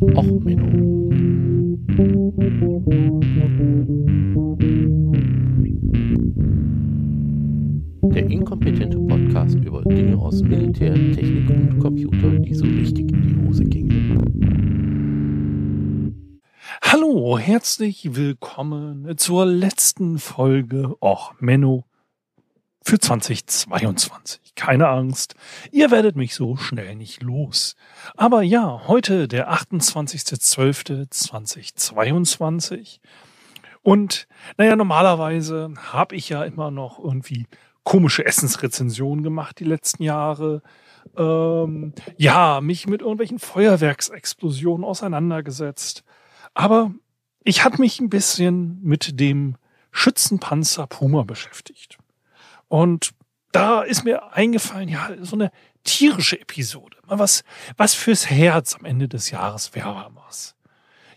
Och, Menno. Der inkompetente Podcast über Dinge aus Militär, Technik und Computer, die so richtig in die Hose gingen. Hallo, herzlich willkommen zur letzten Folge Och Menno für 2022. Keine Angst, ihr werdet mich so schnell nicht los. Aber ja, heute der 28.12.2022. Und naja, normalerweise habe ich ja immer noch irgendwie komische Essensrezensionen gemacht die letzten Jahre. Ähm, ja, mich mit irgendwelchen Feuerwerksexplosionen auseinandergesetzt. Aber ich hatte mich ein bisschen mit dem Schützenpanzer Puma beschäftigt. Und da ist mir eingefallen, ja, so eine tierische Episode. Mal was, was fürs Herz am Ende des Jahres wäre was.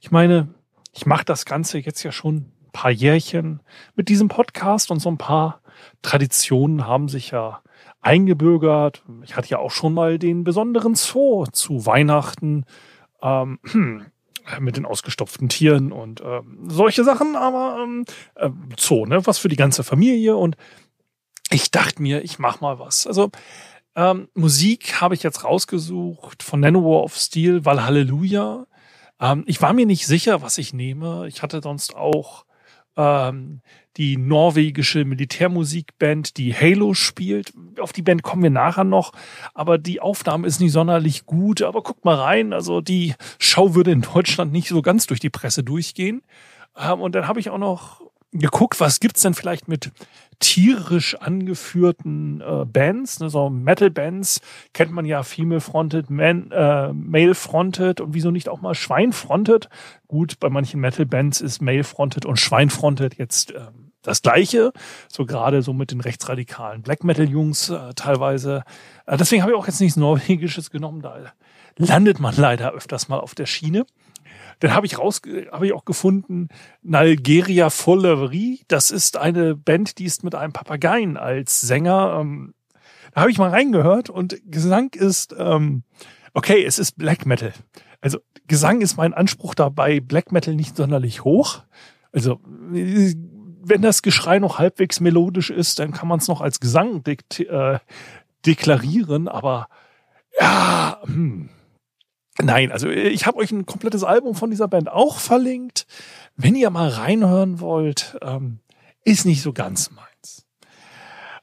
Ich meine, ich mache das Ganze jetzt ja schon ein paar Jährchen mit diesem Podcast und so ein paar Traditionen haben sich ja eingebürgert. Ich hatte ja auch schon mal den besonderen Zoo zu Weihnachten ähm, mit den ausgestopften Tieren und ähm, solche Sachen, aber ähm, äh, Zoo, ne, was für die ganze Familie und ich dachte mir, ich mach mal was. Also ähm, Musik habe ich jetzt rausgesucht von Nanowar of Steel, weil Halleluja. Ähm, ich war mir nicht sicher, was ich nehme. Ich hatte sonst auch ähm, die norwegische Militärmusikband, die Halo spielt. Auf die Band kommen wir nachher noch, aber die Aufnahme ist nicht sonderlich gut. Aber guckt mal rein, also die Show würde in Deutschland nicht so ganz durch die Presse durchgehen. Ähm, und dann habe ich auch noch geguckt, was gibt's denn vielleicht mit tierisch angeführten äh, Bands, ne, so Metal-Bands kennt man ja Female-Fronted, äh, Male-Fronted und wieso nicht auch mal Schwein-Fronted. Gut, bei manchen Metal-Bands ist Male-Fronted und Schwein-Fronted jetzt äh, das Gleiche, so gerade so mit den rechtsradikalen Black Metal-Jungs äh, teilweise. Äh, deswegen habe ich auch jetzt nichts Norwegisches genommen, da landet man leider öfters mal auf der Schiene. Dann habe ich raus, habe ich auch gefunden, Nalgeria Follerie. Das ist eine Band, die ist mit einem Papageien als Sänger. Ähm, da habe ich mal reingehört und Gesang ist, ähm, okay, es ist Black Metal. Also Gesang ist mein Anspruch dabei, Black Metal nicht sonderlich hoch. Also wenn das Geschrei noch halbwegs melodisch ist, dann kann man es noch als Gesang dek äh, deklarieren, aber ja, hm, Nein, also ich habe euch ein komplettes Album von dieser Band auch verlinkt. Wenn ihr mal reinhören wollt, ähm, ist nicht so ganz meins.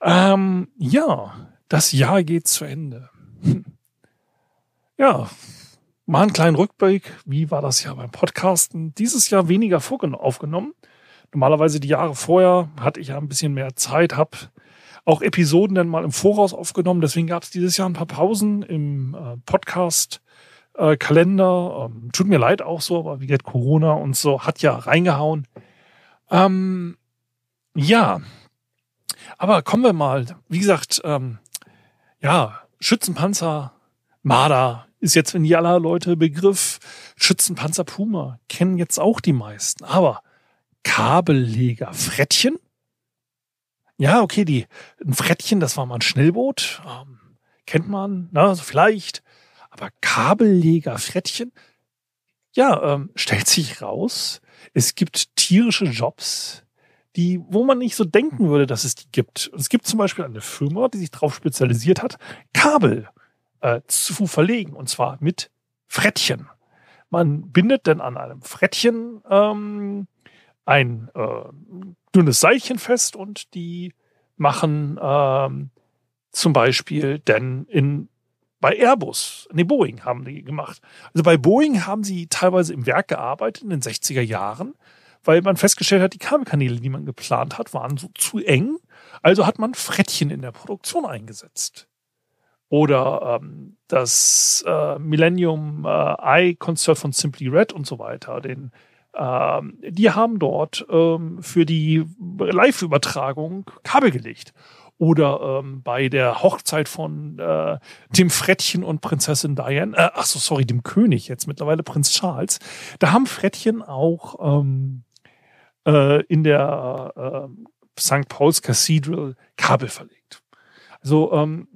Ähm, ja, das Jahr geht zu Ende. Hm. Ja, mal einen kleinen Rückblick. Wie war das Jahr beim Podcasten? Dieses Jahr weniger aufgenommen. Normalerweise die Jahre vorher hatte ich ja ein bisschen mehr Zeit, habe auch Episoden dann mal im Voraus aufgenommen. Deswegen gab es dieses Jahr ein paar Pausen im äh, Podcast äh, Kalender. Ähm, tut mir leid auch so, aber wie geht Corona und so hat ja reingehauen. Ähm, ja, aber kommen wir mal. Wie gesagt, ähm, ja, Schützenpanzer, Marder ist jetzt in aller Leute Begriff. Schützenpanzer Puma kennen jetzt auch die meisten. Aber Kabelleger Frettchen? Ja, okay, die, ein Frettchen, das war mal ein Schnellboot. Ähm, kennt man, ne, also vielleicht. Aber Kabelleger Frettchen? Ja, ähm, stellt sich raus, es gibt tierische Jobs, die, wo man nicht so denken würde, dass es die gibt. Es gibt zum Beispiel eine Firma, die sich darauf spezialisiert hat, Kabel äh, zu verlegen, und zwar mit Frettchen. Man bindet dann an einem Frettchen ähm, ein äh, dünnes Seilchen fest und die machen ähm, zum Beispiel dann in bei Airbus, nee, Boeing haben die gemacht. Also bei Boeing haben sie teilweise im Werk gearbeitet in den 60er Jahren, weil man festgestellt hat, die Kabelkanäle, die man geplant hat, waren so zu eng. Also hat man Frettchen in der Produktion eingesetzt. Oder ähm, das äh, Millennium äh, Eye Concert von Simply Red und so weiter. Den, ähm, die haben dort ähm, für die Live-Übertragung Kabel gelegt oder ähm, bei der Hochzeit von äh, dem Frettchen und Prinzessin Diane, äh, ach so, sorry, dem König jetzt mittlerweile Prinz Charles, da haben Frettchen auch ähm, äh, in der äh, St. Paul's Cathedral Kabel verlegt. Also ähm,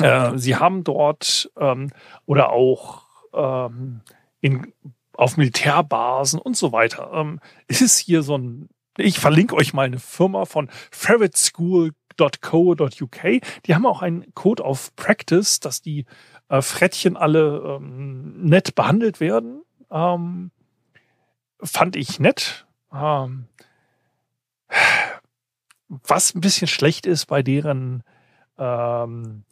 äh, sie haben dort ähm, oder auch ähm, in, auf Militärbasen und so weiter. Ähm, es ist hier so ein, ich verlinke euch mal eine Firma von ferretschool.co.uk. Die haben auch einen Code of Practice, dass die äh, Frettchen alle ähm, nett behandelt werden. Ähm, fand ich nett. Ähm, was ein bisschen schlecht ist bei deren ähm,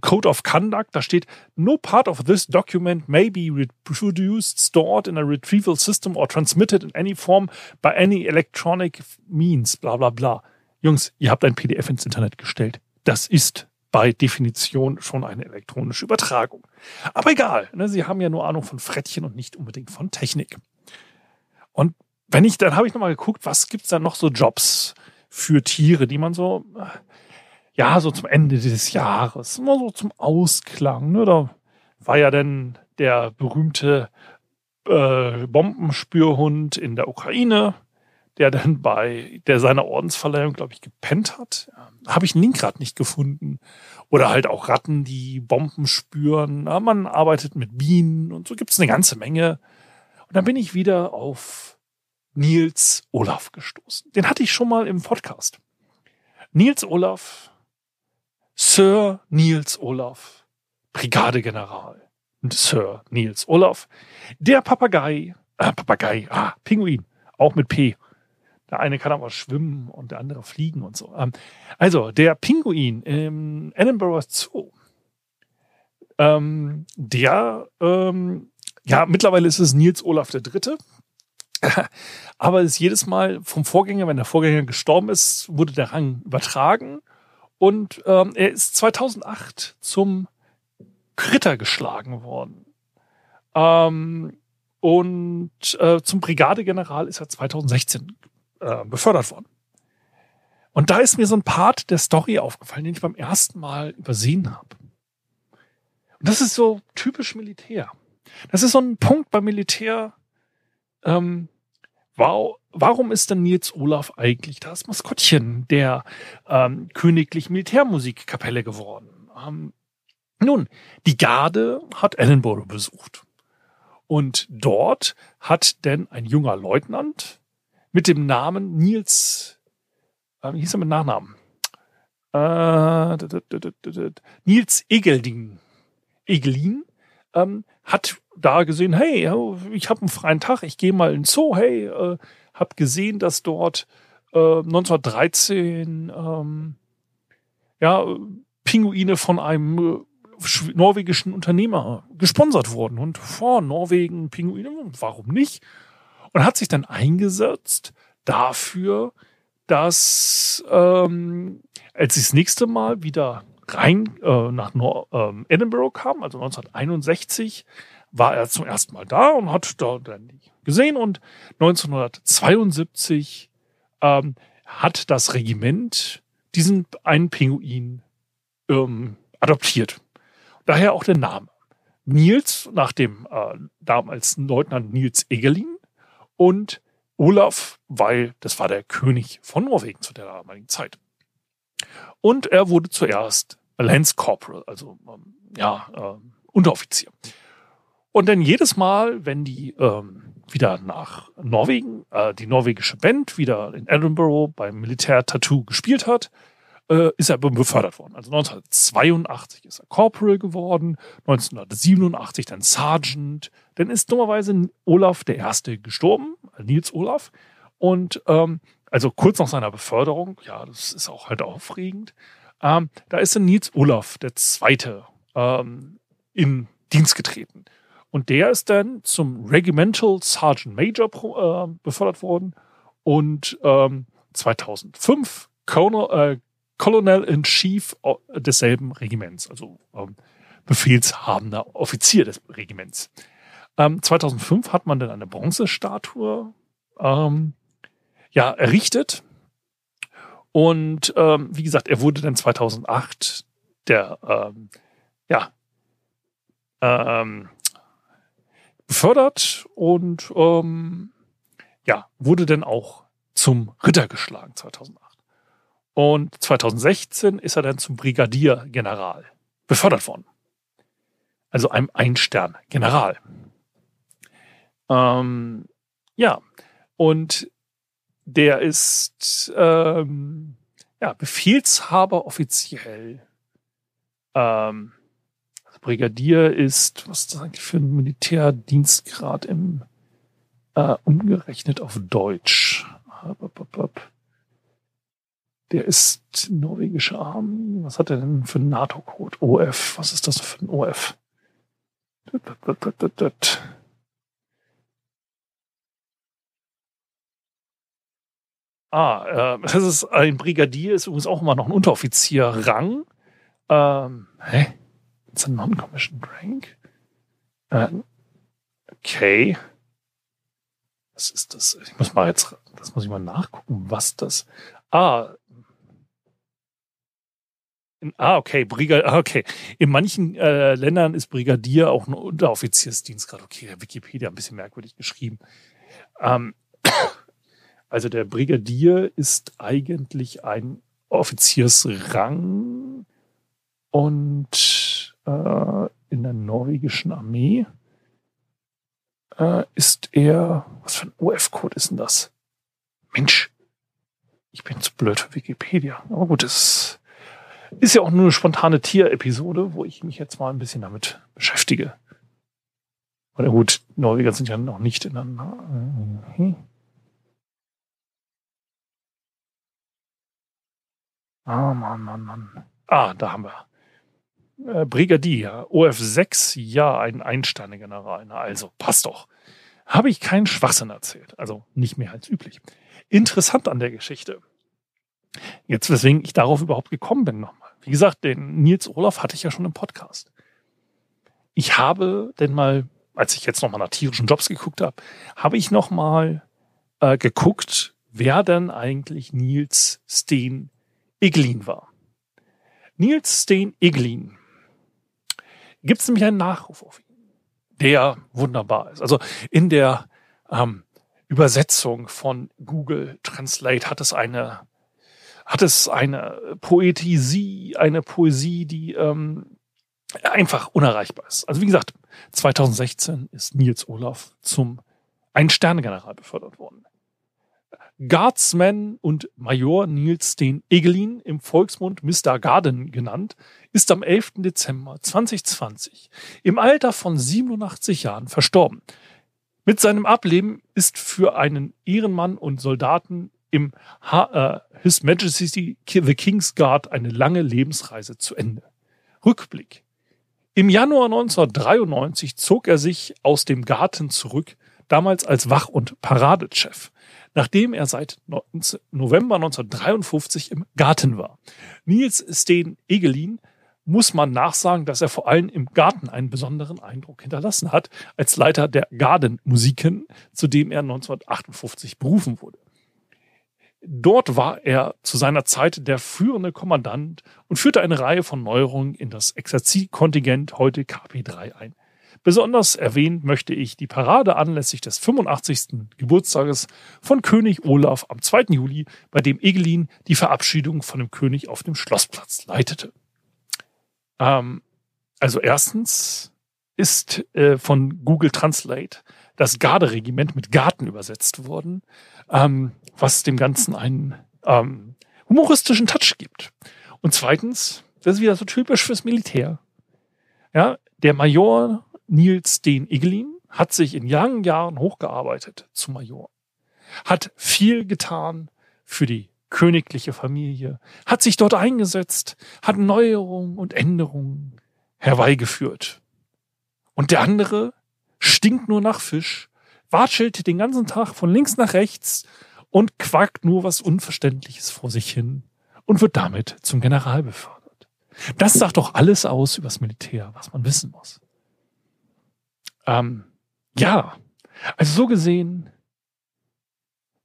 Code of Conduct, da steht, no part of this document may be reproduced, stored in a retrieval system or transmitted in any form by any electronic means, bla bla bla. Jungs, ihr habt ein PDF ins Internet gestellt. Das ist bei Definition schon eine elektronische Übertragung. Aber egal, ne, sie haben ja nur Ahnung von Frettchen und nicht unbedingt von Technik. Und wenn ich, dann habe ich nochmal geguckt, was gibt's da noch so Jobs für Tiere, die man so, ja, so zum Ende dieses Jahres, immer so zum Ausklang. Ne? Da war ja dann der berühmte äh, Bombenspürhund in der Ukraine, der dann bei der seiner Ordensverleihung, glaube ich, gepennt hat. Habe ich einen Link gerade nicht gefunden. Oder halt auch Ratten, die Bomben spüren. Ja, man arbeitet mit Bienen und so gibt es eine ganze Menge. Und dann bin ich wieder auf Nils Olaf gestoßen. Den hatte ich schon mal im Podcast. Nils Olaf, Sir Nils Olaf, Brigadegeneral. Sir Nils Olaf, der Papagei, äh, Papagei, ah, Pinguin, auch mit P. Der eine kann aber schwimmen und der andere fliegen und so. Ähm, also, der Pinguin im Edinburgh Zoo, ähm, der, ähm, ja, mittlerweile ist es Nils Olaf der Dritte. aber es ist jedes Mal vom Vorgänger, wenn der Vorgänger gestorben ist, wurde der Rang übertragen. Und ähm, er ist 2008 zum Kritter geschlagen worden. Ähm, und äh, zum Brigadegeneral ist er 2016 äh, befördert worden. Und da ist mir so ein Part der Story aufgefallen, den ich beim ersten Mal übersehen habe. Und das ist so typisch Militär. Das ist so ein Punkt beim Militär. Ähm, wow, warum ist denn Nils Olaf eigentlich das Maskottchen der ähm, königlichen Militärmusikkapelle geworden? Ähm, nun, die Garde hat Edinburgh besucht. Und dort hat denn ein junger Leutnant mit dem Namen Nils, äh, wie hieß er mit Nachnamen? Äh, Nils Egelding, Egelin, ähm, hat da gesehen, hey, ich habe einen freien Tag, ich gehe mal ins Zoo, hey, äh, habe gesehen, dass dort äh, 1913 ähm, ja, Pinguine von einem äh, norwegischen Unternehmer gesponsert wurden und vor Norwegen Pinguine, warum nicht? Und hat sich dann eingesetzt dafür, dass ähm, als sie das nächste Mal wieder rein äh, nach Nor ähm, Edinburgh kam, also 1961, war er zum ersten Mal da und hat da dann gesehen und 1972 ähm, hat das Regiment diesen einen Pinguin ähm, adoptiert. Daher auch der Name. Nils, nach dem äh, damals Leutnant Nils Egelin, und Olaf, weil das war der König von Norwegen zu der damaligen Zeit. Und er wurde zuerst Lance Corporal, also ähm, ja, äh, Unteroffizier. Und dann jedes Mal, wenn die ähm, wieder nach Norwegen, äh, die norwegische Band wieder in Edinburgh beim Militär-Tattoo gespielt hat, äh, ist er befördert worden. Also 1982 ist er Corporal geworden, 1987 dann Sergeant. Dann ist dummerweise Olaf der Erste gestorben, Nils Olaf. Und ähm, also kurz nach seiner Beförderung, ja, das ist auch halt aufregend, ähm, da ist dann Nils Olaf der Zweite ähm, in Dienst getreten. Und der ist dann zum Regimental Sergeant Major äh, befördert worden und ähm, 2005 Colonel, äh, Colonel in Chief desselben Regiments, also ähm, befehlshabender Offizier des Regiments. Ähm, 2005 hat man dann eine Bronzestatue ähm, ja, errichtet. Und ähm, wie gesagt, er wurde dann 2008 der ähm, ja, ähm, befördert und ähm, ja, wurde dann auch zum Ritter geschlagen 2008. Und 2016 ist er dann zum Brigadiergeneral befördert worden. Also einem Ein-Stern-General. Ähm, ja, und der ist ähm, ja, Befehlshaber offiziell. Ähm, also Brigadier ist, was ist das eigentlich für ein Militärdienstgrad im äh, umgerechnet auf Deutsch? Der ist norwegische Army. Was hat er denn für einen NATO-Code? OF. Was ist das für ein OF? Ah, äh, das ist ein Brigadier, ist übrigens auch immer noch ein Unteroffizierrang. Ähm, hä? It's a non-commissioned rank? Äh, okay. Was ist das? Ich muss mal jetzt, das muss ich mal nachgucken, was das. Ah. In, ah, okay, Brigadier, ah, okay. In manchen äh, Ländern ist Brigadier auch ein Unteroffiziersdienstgrad. Okay, Wikipedia ein bisschen merkwürdig geschrieben. Ähm, also der Brigadier ist eigentlich ein Offiziersrang und äh, in der norwegischen Armee äh, ist er, was für ein OF-Code ist denn das? Mensch, ich bin zu blöd für Wikipedia. Aber gut, es ist ja auch nur eine spontane Tier-Episode, wo ich mich jetzt mal ein bisschen damit beschäftige. Oder gut, Norweger sind ja noch nicht in der... Hm. Ah, Mann, Mann, Mann. Ah, da haben wir. Äh, Brigadier, OF6, ja, ein Einsterne-General. Also, passt doch. Habe ich keinen Schwachsinn erzählt. Also nicht mehr als üblich. Interessant an der Geschichte. Jetzt, weswegen ich darauf überhaupt gekommen bin nochmal. Wie gesagt, den Nils Olaf hatte ich ja schon im Podcast. Ich habe denn mal, als ich jetzt nochmal nach tierischen Jobs geguckt habe, habe ich nochmal äh, geguckt, wer denn eigentlich Nils Steen Eglin war. Nils Steen Eglin. Gibt es nämlich einen Nachruf auf ihn, der wunderbar ist. Also in der ähm, Übersetzung von Google Translate hat es eine hat es eine Poesie, eine Poesie, die ähm, einfach unerreichbar ist. Also wie gesagt, 2016 ist Nils Olaf zum Ein-Sterne-General befördert worden. Guardsman und Major Niels den Egelin, im Volksmund Mr. Garden genannt, ist am 11. Dezember 2020 im Alter von 87 Jahren verstorben. Mit seinem Ableben ist für einen Ehrenmann und Soldaten im H äh, His Majesty the King's Guard eine lange Lebensreise zu Ende. Rückblick. Im Januar 1993 zog er sich aus dem Garten zurück, damals als Wach- und Paradechef nachdem er seit November 1953 im Garten war. Nils Steen Egelin muss man nachsagen, dass er vor allem im Garten einen besonderen Eindruck hinterlassen hat, als Leiter der Garden-Musiken, zu dem er 1958 berufen wurde. Dort war er zu seiner Zeit der führende Kommandant und führte eine Reihe von Neuerungen in das Exerzitkontingent, heute KP3, ein. Besonders erwähnt möchte ich die Parade anlässlich des 85. Geburtstages von König Olaf am 2. Juli, bei dem Egelin die Verabschiedung von dem König auf dem Schlossplatz leitete. Ähm, also erstens ist äh, von Google Translate das Garderegiment mit Garten übersetzt worden, ähm, was dem Ganzen einen ähm, humoristischen Touch gibt. Und zweitens, das ist wieder so typisch fürs Militär. Ja, der Major Nils den Iglin hat sich in langen Jahren hochgearbeitet zum Major, hat viel getan für die königliche Familie, hat sich dort eingesetzt, hat Neuerungen und Änderungen herbeigeführt. Und der andere stinkt nur nach Fisch, watschelt den ganzen Tag von links nach rechts und quackt nur was Unverständliches vor sich hin und wird damit zum General befördert. Das sagt doch alles aus übers Militär, was man wissen muss. Ähm, ja, also so gesehen,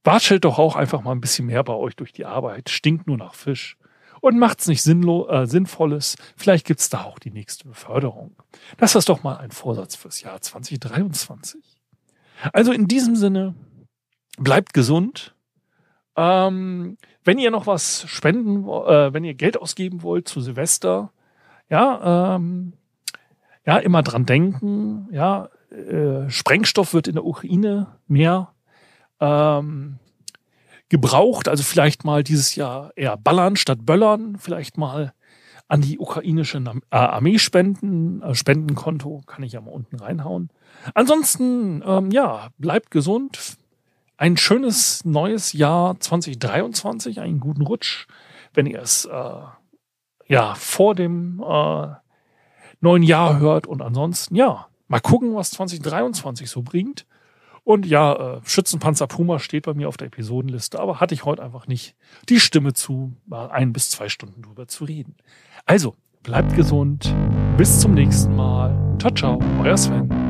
watschelt doch auch einfach mal ein bisschen mehr bei euch durch die Arbeit, stinkt nur nach Fisch und macht's nicht sinnlo äh, Sinnvolles. Vielleicht gibt's da auch die nächste Beförderung. Das ist doch mal ein Vorsatz fürs Jahr 2023. Also in diesem Sinne, bleibt gesund. Ähm, wenn ihr noch was spenden, äh, wenn ihr Geld ausgeben wollt zu Silvester, ja, ähm, ja, immer dran denken, ja, äh, Sprengstoff wird in der Ukraine mehr ähm, gebraucht. Also vielleicht mal dieses Jahr eher ballern statt böllern. Vielleicht mal an die ukrainische äh, Armee spenden. Äh, Spendenkonto kann ich ja mal unten reinhauen. Ansonsten, ähm, ja, bleibt gesund. Ein schönes neues Jahr 2023, einen guten Rutsch, wenn ihr es äh, ja vor dem äh, neuen Jahr hört. Und ansonsten, ja, mal gucken, was 2023 so bringt. Und ja, äh, Schützenpanzer Puma steht bei mir auf der Episodenliste, aber hatte ich heute einfach nicht die Stimme zu, mal ein bis zwei Stunden drüber zu reden. Also, bleibt gesund. Bis zum nächsten Mal. Ciao, ciao, euer Sven.